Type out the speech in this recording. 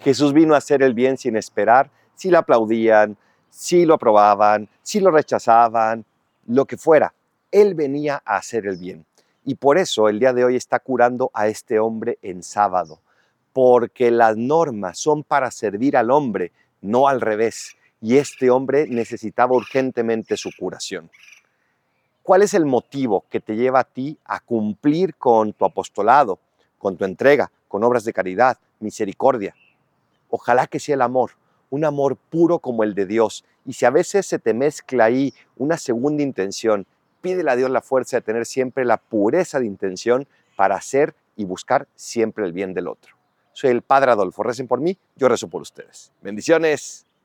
Jesús vino a hacer el bien sin esperar si lo aplaudían, si lo aprobaban, si lo rechazaban, lo que fuera. Él venía a hacer el bien. Y por eso el día de hoy está curando a este hombre en sábado, porque las normas son para servir al hombre, no al revés. Y este hombre necesitaba urgentemente su curación. ¿Cuál es el motivo que te lleva a ti a cumplir con tu apostolado, con tu entrega, con obras de caridad, misericordia? Ojalá que sea el amor, un amor puro como el de Dios. Y si a veces se te mezcla ahí una segunda intención, pídele a Dios la fuerza de tener siempre la pureza de intención para hacer y buscar siempre el bien del otro. Soy el Padre Adolfo, recen por mí, yo rezo por ustedes. Bendiciones.